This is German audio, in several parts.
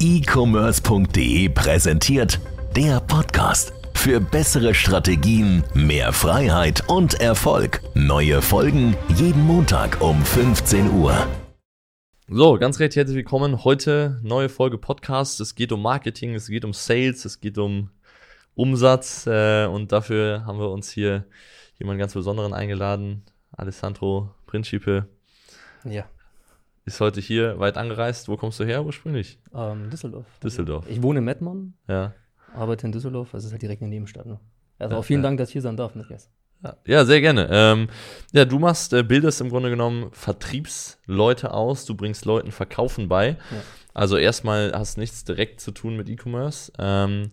e-commerce.de präsentiert der Podcast. Für bessere Strategien, mehr Freiheit und Erfolg. Neue Folgen jeden Montag um 15 Uhr. So, ganz recht herzlich willkommen. Heute neue Folge Podcast. Es geht um Marketing, es geht um Sales, es geht um Umsatz äh, und dafür haben wir uns hier jemanden ganz Besonderen eingeladen. Alessandro Principe. Ja. Ist heute hier weit angereist. Wo kommst du her ursprünglich? Ähm, Düsseldorf. Düsseldorf. Ich wohne in Mettmann, Ja. arbeite in Düsseldorf, das ist halt direkt in der Nebenstadt. Ne? Also Ja, auch vielen ja. Dank, dass ich hier sein darf, Matthias. Ja, Ja, sehr gerne. Ähm, ja, du machst, äh, bildest im Grunde genommen Vertriebsleute aus, du bringst Leuten Verkaufen bei. Also erstmal hast nichts direkt zu tun mit E-Commerce. Ähm,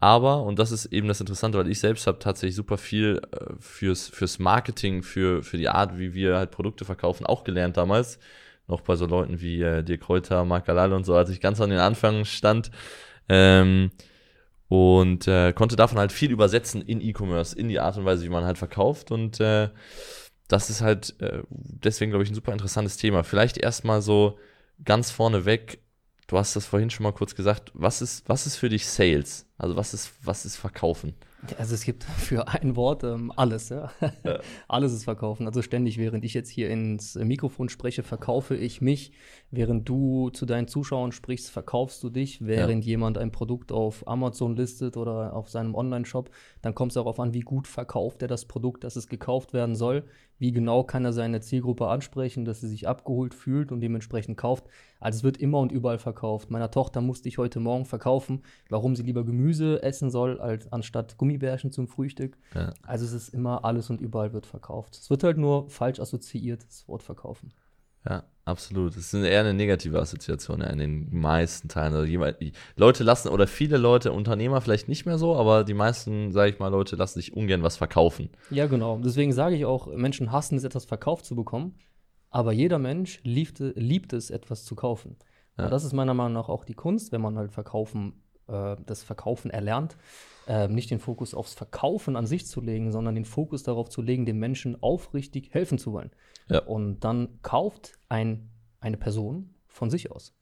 aber, und das ist eben das Interessante, weil ich selbst habe tatsächlich super viel äh, fürs, fürs Marketing, für, für die Art, wie wir halt Produkte verkaufen, auch gelernt damals. Noch bei so Leuten wie äh, Dirk Kräuter, Marc Galal und so, als ich ganz an den Anfang stand. Ähm, und äh, konnte davon halt viel übersetzen in E-Commerce, in die Art und Weise, wie man halt verkauft. Und äh, das ist halt äh, deswegen, glaube ich, ein super interessantes Thema. Vielleicht erstmal so ganz vorneweg, du hast das vorhin schon mal kurz gesagt, was ist, was ist für dich Sales? Also was ist, was ist Verkaufen? Also es gibt für ein Wort ähm, alles, ja. alles ist verkaufen. Also ständig, während ich jetzt hier ins Mikrofon spreche, verkaufe ich mich. Während du zu deinen Zuschauern sprichst, verkaufst du dich. Während jemand ein Produkt auf Amazon listet oder auf seinem Online-Shop, dann kommt es darauf an, wie gut verkauft er das Produkt, dass es gekauft werden soll. Wie genau kann er seine Zielgruppe ansprechen, dass sie sich abgeholt fühlt und dementsprechend kauft. Also es wird immer und überall verkauft. Meiner Tochter musste ich heute Morgen verkaufen, warum sie lieber Gemüse essen soll, als anstatt Gummibärchen zum Frühstück. Ja. Also es ist immer alles und überall wird verkauft. Es wird halt nur falsch assoziiert, das Wort verkaufen. Ja, absolut. Es ist eher eine negative Assoziation ja, in den meisten Teilen. Also jemand, Leute lassen, oder viele Leute, Unternehmer vielleicht nicht mehr so, aber die meisten, sage ich mal, Leute lassen sich ungern was verkaufen. Ja, genau. Deswegen sage ich auch, Menschen hassen es, etwas verkauft zu bekommen. Aber jeder Mensch liebt, liebt es, etwas zu kaufen. Ja. Und das ist meiner Meinung nach auch die Kunst, wenn man halt verkaufen, äh, das Verkaufen erlernt, äh, nicht den Fokus aufs Verkaufen an sich zu legen, sondern den Fokus darauf zu legen, dem Menschen aufrichtig helfen zu wollen. Ja. Und dann kauft ein, eine Person von sich aus.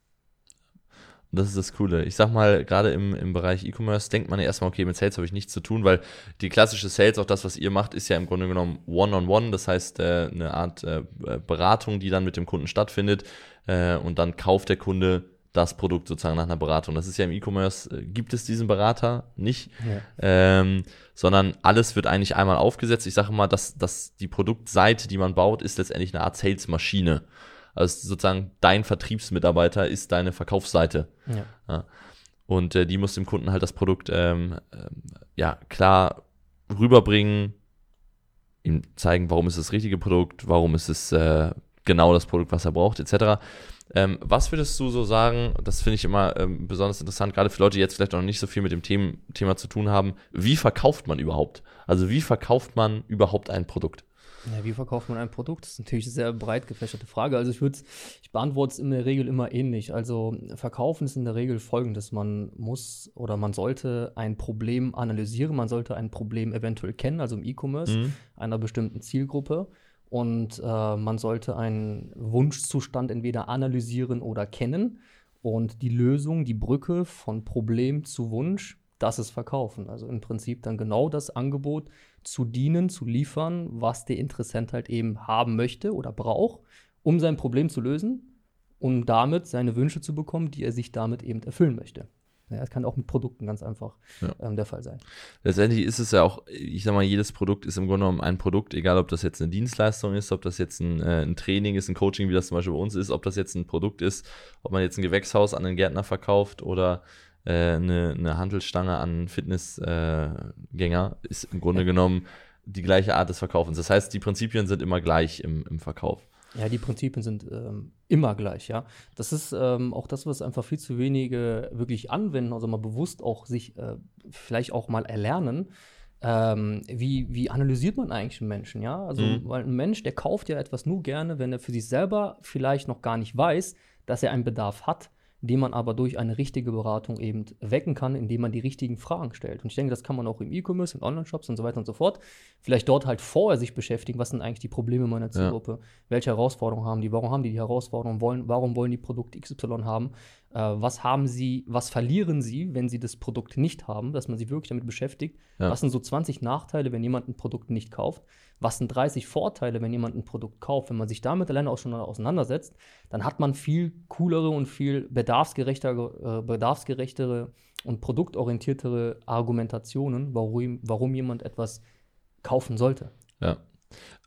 Und das ist das Coole. Ich sag mal, gerade im, im Bereich E-Commerce denkt man ja erstmal, okay, mit Sales habe ich nichts zu tun, weil die klassische Sales, auch das, was ihr macht, ist ja im Grunde genommen One-on-One. Das heißt, äh, eine Art äh, Beratung, die dann mit dem Kunden stattfindet. Äh, und dann kauft der Kunde das Produkt sozusagen nach einer Beratung. Das ist ja im E-Commerce, äh, gibt es diesen Berater nicht, ähm, sondern alles wird eigentlich einmal aufgesetzt. Ich sage mal, dass, dass die Produktseite, die man baut, ist letztendlich eine Art Sales-Maschine. Also sozusagen dein Vertriebsmitarbeiter ist deine Verkaufsseite. Ja. Ja. Und äh, die muss dem Kunden halt das Produkt ähm, ähm, ja klar rüberbringen, ihm zeigen, warum ist das richtige Produkt, warum ist es äh, genau das Produkt, was er braucht, etc. Ähm, was würdest du so sagen, das finde ich immer ähm, besonders interessant, gerade für Leute, die jetzt vielleicht noch nicht so viel mit dem Themen, Thema zu tun haben, wie verkauft man überhaupt? Also wie verkauft man überhaupt ein Produkt? Ja, wie verkauft man ein Produkt? Das ist natürlich eine sehr breit gefächerte Frage. Also ich würde, ich beantworte es in der Regel immer ähnlich. Also verkaufen ist in der Regel folgendes. Man muss oder man sollte ein Problem analysieren, man sollte ein Problem eventuell kennen, also im E-Commerce, Mhm. einer bestimmten Zielgruppe. Und äh, man sollte einen Wunschzustand entweder analysieren oder kennen. Und die Lösung, die Brücke von Problem zu Wunsch, das ist Verkaufen. Also im Prinzip dann genau das Angebot zu dienen, zu liefern, was der Interessent halt eben haben möchte oder braucht, um sein Problem zu lösen und damit seine Wünsche zu bekommen, die er sich damit eben erfüllen möchte. Ja, das kann auch mit Produkten ganz einfach Ja. ähm, der Fall sein. Letztendlich ist es ja auch, ich sag mal, jedes Produkt ist im Grunde genommen ein Produkt, egal ob das jetzt eine Dienstleistung ist, ob das jetzt ein, äh, ein Training ist, ein Coaching, wie das zum Beispiel bei uns ist, ob das jetzt ein Produkt ist, ob man jetzt ein Gewächshaus an einen Gärtner verkauft oder eine, eine Handelsstange an Fitnessgänger, äh, ist im Grunde genommen die gleiche Art des Verkaufens. Das heißt, die Prinzipien sind immer gleich im, im Verkauf. Ja, die Prinzipien sind ähm, immer gleich, ja. Das ist ähm, auch das, was einfach viel zu wenige wirklich anwenden, also mal bewusst auch sich äh, vielleicht auch mal erlernen. Ähm, wie, wie analysiert man eigentlich einen Menschen, ja? Also, Mhm. weil ein Mensch, der kauft ja etwas nur gerne, wenn er für sich selber vielleicht noch gar nicht weiß, dass er einen Bedarf hat, die man aber durch eine richtige Beratung eben wecken kann, indem man die richtigen Fragen stellt. Und ich denke, das kann man auch im E-Commerce, in Online-Shops und so weiter und so fort. Vielleicht dort halt vorher sich beschäftigen, was sind eigentlich die Probleme meiner Zielgruppe, ja. welche Herausforderungen haben die, warum haben die die Herausforderungen, wollen, warum wollen die Produkt XY haben, äh, was haben sie, was verlieren sie, wenn sie das Produkt nicht haben, dass man sich wirklich damit beschäftigt, ja. was sind so 20 Nachteile, wenn jemand ein Produkt nicht kauft, was sind 30 Vorteile, wenn jemand ein Produkt kauft. Wenn man sich damit alleine auch schon auseinandersetzt, dann hat man viel coolere und viel bedarfsgerechtere, äh, bedarfsgerechtere und produktorientiertere Argumentationen, warum, warum jemand etwas kaufen sollte. Ja.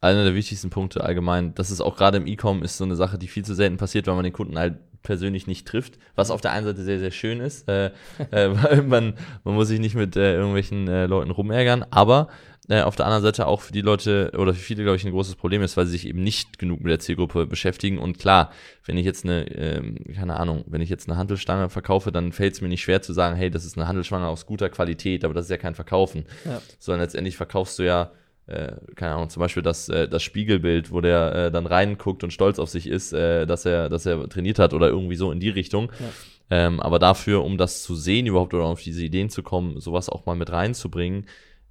Einer der wichtigsten Punkte allgemein, das ist auch gerade im E-Com, ist so eine Sache, die viel zu selten passiert, weil man den Kunden halt persönlich nicht trifft, was auf der einen Seite sehr, sehr schön ist, äh, äh, weil man, man muss sich nicht mit äh, irgendwelchen äh, Leuten rumärgern, aber äh, auf der anderen Seite auch für die Leute oder für viele, glaube ich, ein großes Problem ist, weil sie sich eben nicht genug mit der Zielgruppe beschäftigen. Und klar, wenn ich jetzt eine, ähm, keine Ahnung, wenn ich jetzt eine Handelstange verkaufe, dann fällt es mir nicht schwer zu sagen, hey, das ist eine Handelsstange aus guter Qualität, aber das ist ja kein Verkaufen. Ja. Sondern letztendlich verkaufst du ja äh, keine Ahnung, zum Beispiel das, äh, das Spiegelbild, wo der äh, dann reinguckt und stolz auf sich ist, äh, dass er, dass er trainiert hat oder irgendwie so in die Richtung. Ja. Ähm, aber dafür, um das zu sehen überhaupt oder auf diese Ideen zu kommen, sowas auch mal mit reinzubringen,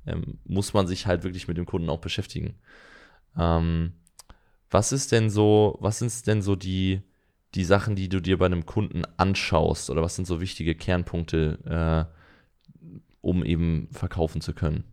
ähm, muss man sich halt wirklich mit dem Kunden auch beschäftigen. Ähm, was ist denn so, was sind denn so die, die Sachen, die du dir bei einem Kunden anschaust oder was sind so wichtige Kernpunkte, äh, um eben verkaufen zu können?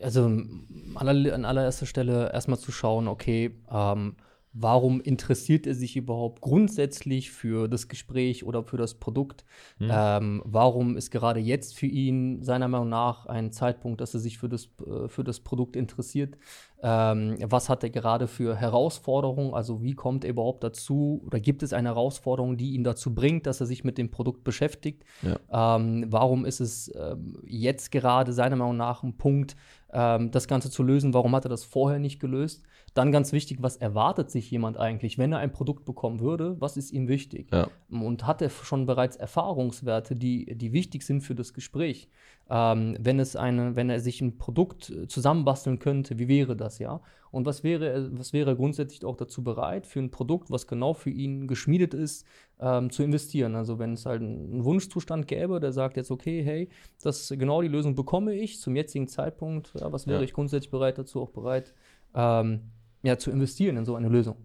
Also an allererster Stelle erstmal zu schauen, okay, ähm, warum interessiert er sich überhaupt grundsätzlich für das Gespräch oder für das Produkt? Hm. Ähm, warum ist gerade jetzt für ihn seiner Meinung nach ein Zeitpunkt, dass er sich für das, äh, für das Produkt interessiert? Ähm, was hat er gerade für Herausforderungen? Also wie kommt er überhaupt dazu? Oder gibt es eine Herausforderung, die ihn dazu bringt, dass er sich mit dem Produkt beschäftigt? Ja. Ähm, warum ist es ähm, jetzt gerade seiner Meinung nach ein Punkt, ähm, das Ganze zu lösen? Warum hat er das vorher nicht gelöst? Dann ganz wichtig, was erwartet sich jemand eigentlich, wenn er ein Produkt bekommen würde? Was ist ihm wichtig? Ja. Und hat er schon bereits Erfahrungswerte, die, die wichtig sind für das Gespräch? Ähm, wenn, es eine, wenn er sich ein Produkt zusammenbasteln könnte, wie wäre das, ja? Und was wäre, was wäre grundsätzlich auch dazu bereit, für ein Produkt, was genau für ihn geschmiedet ist, ähm, zu investieren? Also wenn es halt einen Wunschzustand gäbe, der sagt jetzt, okay, hey, das genau die Lösung bekomme ich zum jetzigen Zeitpunkt, ja, was wäre ja. ich grundsätzlich bereit dazu, auch bereit, ähm, ja, zu investieren in so eine Lösung.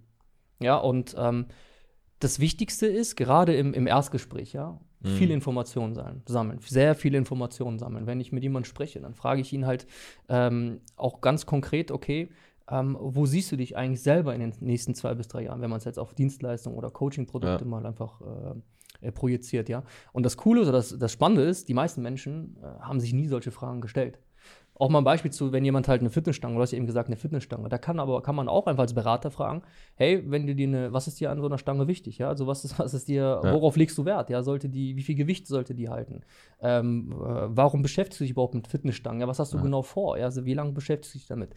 Ja, und ähm, das Wichtigste ist, gerade im, im Erstgespräch, ja, mhm. viele Informationen sammeln, sehr viele Informationen sammeln. Wenn ich mit jemandem spreche, dann frage ich ihn halt ähm, auch ganz konkret, okay, ähm, wo siehst du dich eigentlich selber in den nächsten zwei bis drei Jahren, wenn man es jetzt auf Dienstleistungen oder Coaching-Produkte ja. mal einfach äh, äh, projiziert, ja. Und das Coole oder das, das Spannende ist, die meisten Menschen äh, haben sich nie solche Fragen gestellt. Auch mal ein Beispiel zu, wenn jemand halt eine Fitnessstange, du hast ja eben gesagt, eine Fitnessstange, da kann aber, kann man auch einfach als Berater fragen, hey, wenn du dir eine, was ist dir an so einer Stange wichtig, ja, also was ist, was ist dir, ja. worauf legst du Wert, ja, sollte die, wie viel Gewicht sollte die halten, ähm, äh, warum beschäftigst du dich überhaupt mit Fitnessstangen, ja, was hast du ja. genau vor, ja, also wie lange beschäftigst du dich damit,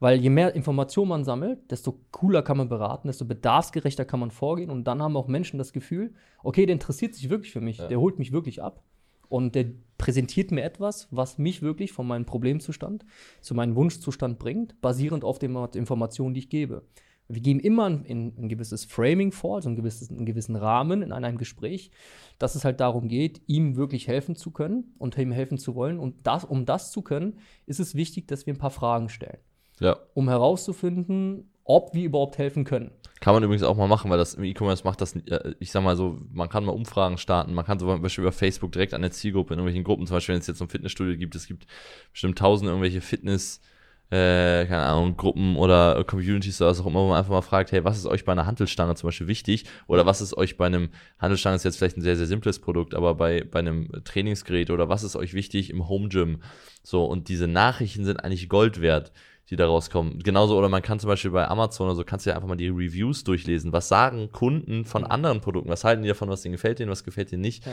weil je mehr Informationen man sammelt, desto cooler kann man beraten, desto bedarfsgerechter kann man vorgehen und dann haben auch Menschen das Gefühl, okay, der interessiert sich wirklich für mich, ja. der holt mich wirklich ab und der präsentiert mir etwas, was mich wirklich von meinem Problemzustand zu meinem Wunschzustand bringt, basierend auf den Informationen, die ich gebe. Wir geben immer ein, ein, gewisses Framing vor, also ein gewisses, einen gewissen Rahmen in einem Gespräch, dass es halt darum geht, ihm wirklich helfen zu können und ihm helfen zu wollen. Und das, um das zu können, ist es wichtig, dass wir ein paar Fragen stellen. Ja. Um herauszufinden, ob wir überhaupt helfen können. Kann man übrigens auch mal machen, weil das im E-Commerce macht das, äh, ich sag mal so, man kann mal Umfragen starten, man kann zum Beispiel über Facebook direkt an der Zielgruppe in irgendwelchen Gruppen, zum Beispiel wenn es jetzt so ein Fitnessstudio gibt, es gibt bestimmt tausend irgendwelche Fitness- äh, keine Ahnung, Gruppen oder Communities oder was auch immer, wo man einfach mal fragt, hey, was ist euch bei einer Handelstange zum Beispiel wichtig? Oder was ist euch bei einem, Handelstange ist jetzt vielleicht ein sehr, sehr simples Produkt, aber bei, bei einem Trainingsgerät oder was ist euch wichtig im Home Gym? So, und diese Nachrichten sind eigentlich Gold wert die da rauskommen. Genauso, oder man kann zum Beispiel bei Amazon oder so, kannst du ja einfach mal die Reviews durchlesen. Was sagen Kunden von anderen Produkten? Was halten die davon, was denen gefällt denen, was gefällt denen nicht? Ja.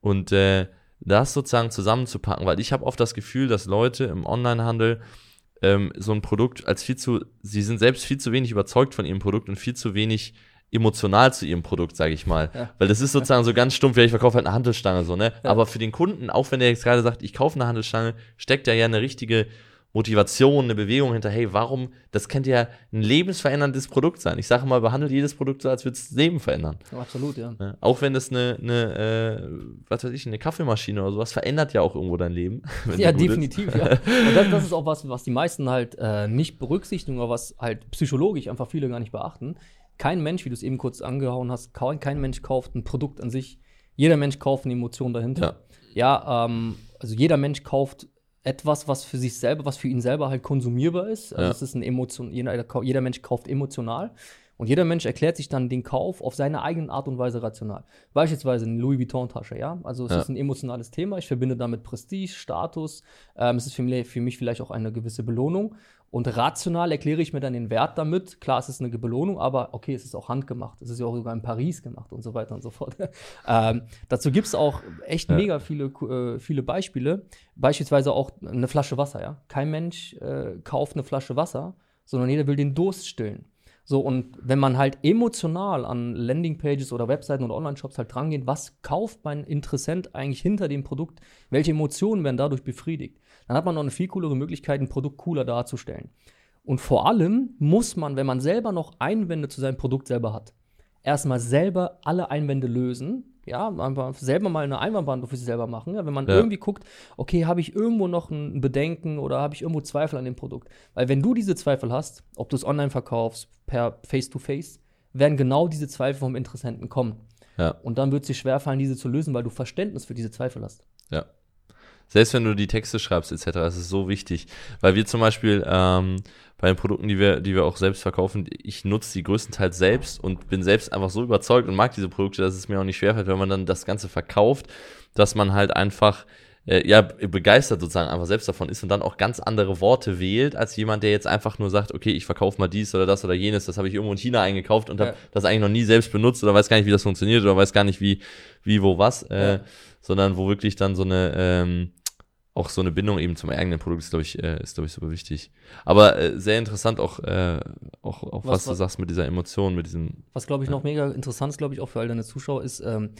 Und äh, das sozusagen zusammenzupacken, weil ich habe oft das Gefühl, dass Leute im Onlinehandel ähm, so ein Produkt als viel zu, sie sind selbst viel zu wenig überzeugt von ihrem Produkt und viel zu wenig emotional zu ihrem Produkt, sage ich mal. Ja. Weil das ist sozusagen so ganz stumpf, ja, ich verkaufe halt eine Handelsstange so, ne? Ja. Aber für den Kunden, auch wenn der jetzt gerade sagt, ich kaufe eine Handelsstange, steckt da ja eine richtige Motivation, eine Bewegung hinter, hey, warum, das könnte ja ein lebensveränderndes Produkt sein. Ich sage mal, behandelt jedes Produkt so, als würde es das Leben verändern. Ja, absolut, ja. Ne? Auch wenn das eine, eine äh, was weiß ich, eine Kaffeemaschine oder sowas verändert ja auch irgendwo dein Leben. Ja, gut ist. definitiv, ja. Und das, das ist auch was, was die meisten halt äh, nicht berücksichtigen, oder was halt psychologisch einfach viele gar nicht beachten. Kein Mensch, wie du es eben kurz angehauen hast, kein, kein Mensch kauft ein Produkt an sich. Jeder Mensch kauft eine Emotion dahinter. Ja, ähm, also jeder Mensch kauft etwas, was für sich selber, was für ihn selber halt konsumierbar ist. Also Ja. es ist ein Emotion, jeder, jeder Mensch kauft emotional. Und jeder Mensch erklärt sich dann den Kauf auf seine eigene Art und Weise rational. Beispielsweise eine Louis Vuitton-Tasche, ja. Also es Ja. ist ein emotionales Thema. Ich verbinde damit Prestige, Status. Ähm, es ist für mich, für mich vielleicht auch eine gewisse Belohnung. Und rational erkläre ich mir dann den Wert damit. Klar, es ist eine Belohnung, aber okay, es ist auch handgemacht. Es ist ja auch sogar in Paris gemacht und so weiter und so fort. ähm, dazu gibt es auch echt Ja. mega viele, äh, viele Beispiele. Beispielsweise auch eine Flasche Wasser, ja. Kein Mensch äh, kauft eine Flasche Wasser, sondern jeder will den Durst stillen. So, und wenn man halt emotional an Landingpages oder Webseiten oder Online-Shops halt drangeht, was kauft mein Interessent eigentlich hinter dem Produkt? Welche Emotionen werden dadurch befriedigt? Dann hat man noch eine viel coolere Möglichkeit, ein Produkt cooler darzustellen. Und vor allem muss man, wenn man selber noch Einwände zu seinem Produkt selber hat, erstmal selber alle Einwände lösen. Ja, einfach selber mal eine Einwandbehandlung für sich selber machen. Ja, wenn man Ja. irgendwie guckt, okay, habe ich irgendwo noch ein Bedenken oder habe ich irgendwo Zweifel an dem Produkt? Weil wenn du diese Zweifel hast, ob du es online verkaufst, per Face-to-Face, werden genau diese Zweifel vom Interessenten kommen. Ja. Und dann wird es dir schwerfallen, diese zu lösen, weil du Verständnis für diese Zweifel hast. Ja. Selbst wenn du die Texte schreibst, etc., das ist so wichtig. Weil wir zum Beispiel ähm, bei den Produkten, die wir, die wir auch selbst verkaufen, ich nutze die größtenteils selbst und bin selbst einfach so überzeugt und mag diese Produkte, dass es mir auch nicht schwerfällt, wenn man dann das Ganze verkauft, dass man halt einfach äh, ja, begeistert sozusagen einfach selbst davon ist und dann auch ganz andere Worte wählt, als jemand, der jetzt einfach nur sagt, okay, ich verkaufe mal dies oder das oder jenes, das habe ich irgendwo in China eingekauft und Ja. habe das eigentlich noch nie selbst benutzt oder weiß gar nicht, wie das funktioniert oder weiß gar nicht, wie, wie wo, was, äh, Ja. sondern wo wirklich dann so eine, ähm, auch so eine Bindung eben zum eigenen Produkt ist, glaube ich, äh, ist, glaube ich, super wichtig. Aber äh, sehr interessant auch, äh, auch, auch was, Was- du sagst mit dieser Emotion, mit diesem, Was, glaube ich, noch mega interessant ist, glaube ich, auch für all deine Zuschauer, ist, ähm,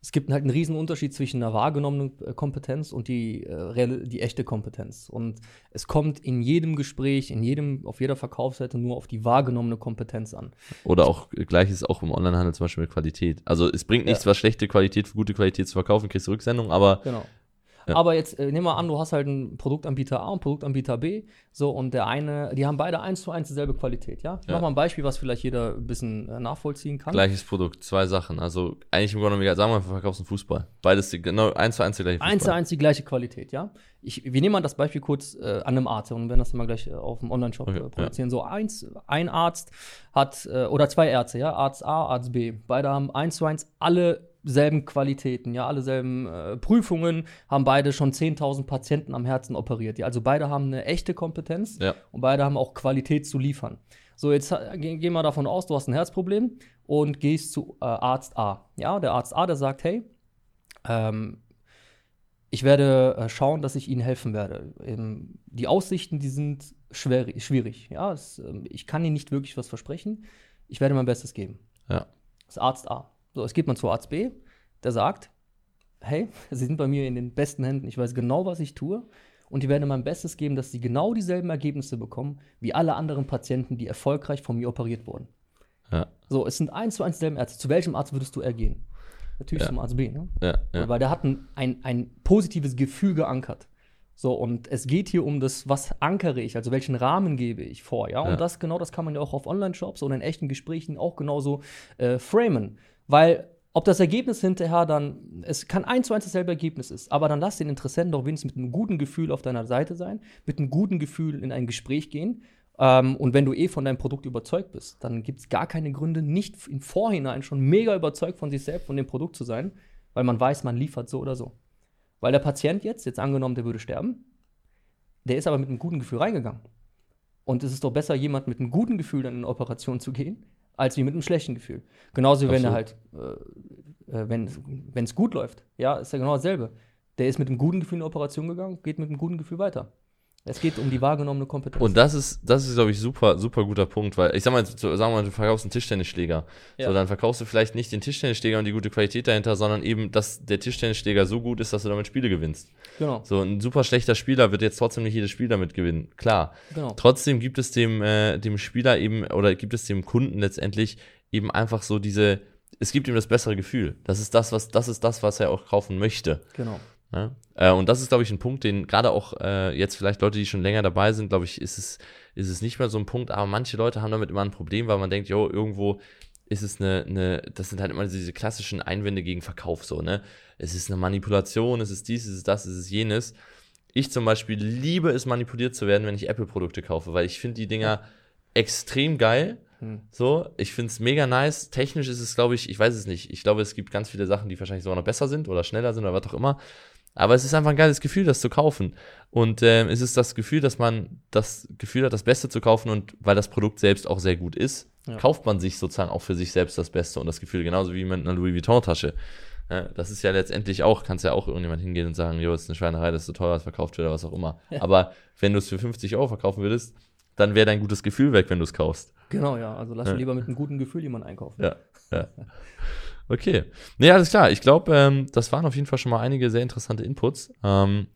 es gibt halt einen riesen Unterschied zwischen einer wahrgenommenen äh, Kompetenz und die, äh, die echte Kompetenz. Und es kommt in jedem Gespräch, in jedem, auf jeder Verkaufsseite nur auf die wahrgenommene Kompetenz an. oder auch äh, gleiches auch im Onlinehandel zum Beispiel mit Qualität. Also es bringt nichts, Ja. was schlechte Qualität für gute Qualität zu verkaufen, kriegst du Rücksendung, aber Genau. Ja. Aber jetzt äh, nehmen wir an, du hast halt einen Produktanbieter A und Produktanbieter B, so und der eine, die haben beide eins zu eins dieselbe Qualität, ja? Ich Ja. Mach mal ein Beispiel, was vielleicht jeder ein bisschen äh, nachvollziehen kann. gleiches Produkt, zwei Sachen. Also eigentlich im Grunde genommen, sagen wir, mal, du verkaufst einen Fußball. Beides die, genau eins zu eins die gleiche Eins zu eins die gleiche Qualität, ja. Ich, wir nehmen mal das Beispiel kurz äh, an einem Arzt und werden das dann mal gleich äh, auf dem Online-Shop Okay, äh, produzieren. So eins, ein Arzt hat, äh, oder zwei Ärzte, ja, Arzt A, Arzt B. Beide haben eins zu eins alle selben Qualitäten, ja, alle selben äh, Prüfungen, haben beide schon 10.000 Patienten am Herzen operiert. Ja, also beide haben eine echte Kompetenz Ja. und beide haben auch Qualität zu liefern. So, jetzt äh, gehen gehen wir davon aus, du hast ein Herzproblem und gehst zu äh, Arzt A. Ja, der Arzt A, der sagt, hey, ähm, ich werde äh, schauen, dass ich Ihnen helfen werde. Ähm, die Aussichten, die sind schwer, schwierig. Ja, es, ähm, ich kann Ihnen nicht wirklich was versprechen. Ich werde mein Bestes geben. Ja. Das ist Arzt A. So, jetzt geht man zu Arzt B, der sagt, hey, Sie sind bei mir in den besten Händen. Ich weiß genau, was ich tue. Und ich werde mein Bestes geben, dass Sie genau dieselben Ergebnisse bekommen, wie alle anderen Patienten, die erfolgreich von mir operiert wurden. Ja. So, es sind eins zu eins dieselben Ärzte. Zu welchem Arzt würdest du eher gehen? Natürlich Ja. zum Arzt B, ne? Ja, ja. Weil der hat ein, ein, ein positives Gefühl geankert. So, und es geht hier um das, was ankere ich, also welchen Rahmen gebe ich vor, ja. Ja. Und das genau, das kann man ja auch auf Online-Shops oder in echten Gesprächen auch genauso äh, framen. Weil ob das Ergebnis hinterher dann, es kann eins zu eins dasselbe Ergebnis ist, aber dann lass den Interessenten doch wenigstens mit einem guten Gefühl auf deiner Seite sein, mit einem guten Gefühl in ein Gespräch gehen. Ähm, und wenn du eh von deinem Produkt überzeugt bist, dann gibt es gar keine Gründe, nicht im Vorhinein schon mega überzeugt von sich selbst, von dem Produkt zu sein, weil man weiß, man liefert so oder so. Weil der Patient jetzt, jetzt angenommen, der würde sterben, der ist aber mit einem guten Gefühl reingegangen. Und es ist doch besser, jemand mit einem guten Gefühl dann in eine Operation zu gehen, als wie mit einem schlechten Gefühl. Genauso wie wenn er halt, äh, äh, wenn es gut läuft, ja, ist ja genau dasselbe. Der ist mit einem guten Gefühl in eine Operation gegangen, geht mit einem guten Gefühl weiter. Es geht um die wahrgenommene Kompetenz. Und das ist, das ist, glaube ich, super, super guter Punkt, weil ich sag mal, so, sagen wir mal, du verkaufst einen Tischtennisschläger. Ja. So, dann verkaufst du vielleicht nicht den Tischtennisschläger und die gute Qualität dahinter, sondern eben, dass der Tischtennisschläger so gut ist, dass du damit Spiele gewinnst. genau, So, ein super schlechter Spieler wird jetzt trotzdem nicht jedes Spiel damit gewinnen. Klar. genau. Trotzdem gibt es dem, äh, dem Spieler eben, oder gibt es dem Kunden letztendlich eben einfach so diese, es gibt ihm das bessere Gefühl. Das ist das, was, das ist das, was er auch kaufen möchte. genau. Ja? Äh, und das ist, glaube ich, ein Punkt, den gerade auch äh, jetzt vielleicht Leute, die schon länger dabei sind, glaube ich, ist es, ist es nicht mehr so ein Punkt, aber manche Leute haben damit immer ein Problem, weil man denkt, jo, irgendwo ist es eine, eine, das sind halt immer diese klassischen Einwände gegen Verkauf, so, ne? Es ist eine Manipulation, es ist dies, es ist das, es ist jenes. Ich zum Beispiel liebe es, manipuliert zu werden, wenn ich Apple-Produkte kaufe, weil ich finde die Dinger extrem geil. Hm. So, ich finde es mega nice. Technisch ist es, glaube ich, ich weiß es nicht. Ich glaube, es gibt ganz viele Sachen, die wahrscheinlich sogar noch besser sind oder schneller sind oder was auch immer. Aber es ist einfach ein geiles Gefühl, das zu kaufen. Und ähm, es ist das Gefühl, dass man das Gefühl hat, das Beste zu kaufen und weil das Produkt selbst auch sehr gut ist, Ja. kauft man sich sozusagen auch für sich selbst das Beste und das Gefühl, genauso wie mit einer Louis Vuitton-Tasche. Ja, das ist ja letztendlich auch, kannst ja auch irgendjemand hingehen und sagen, jo, ist eine Schweinerei, das ist so teuer, das verkauft wird oder was auch immer. Aber wenn du es für 50 Euro verkaufen würdest, dann wäre dein gutes Gefühl weg, wenn du es kaufst. Genau, ja. Also lass Ja. lieber mit einem guten Gefühl jemanden einkaufen. Ja, ja. Okay. Nee, alles klar. Ich glaube, ähm, das waren auf jeden Fall schon mal einige sehr interessante Inputs. Ähm,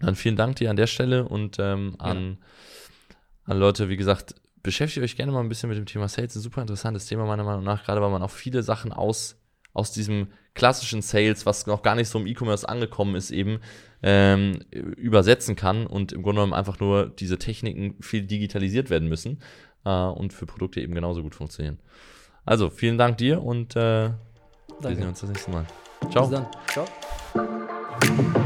dann vielen Dank dir an der Stelle und ähm, an, an Leute, wie gesagt, beschäftigt euch gerne mal ein bisschen mit dem Thema Sales. Ein super interessantes Thema meiner Meinung nach, gerade weil man auch viele Sachen aus, aus diesem klassischen Sales, was noch gar nicht so im E-Commerce angekommen ist, eben ähm, übersetzen kann und im Grunde genommen einfach nur diese Techniken viel digitalisiert werden müssen äh, und für Produkte eben genauso gut funktionieren. Also, vielen Dank dir und äh, wir Danke. sehen uns das nächste Mal. Ciao. Bis dann. Ciao.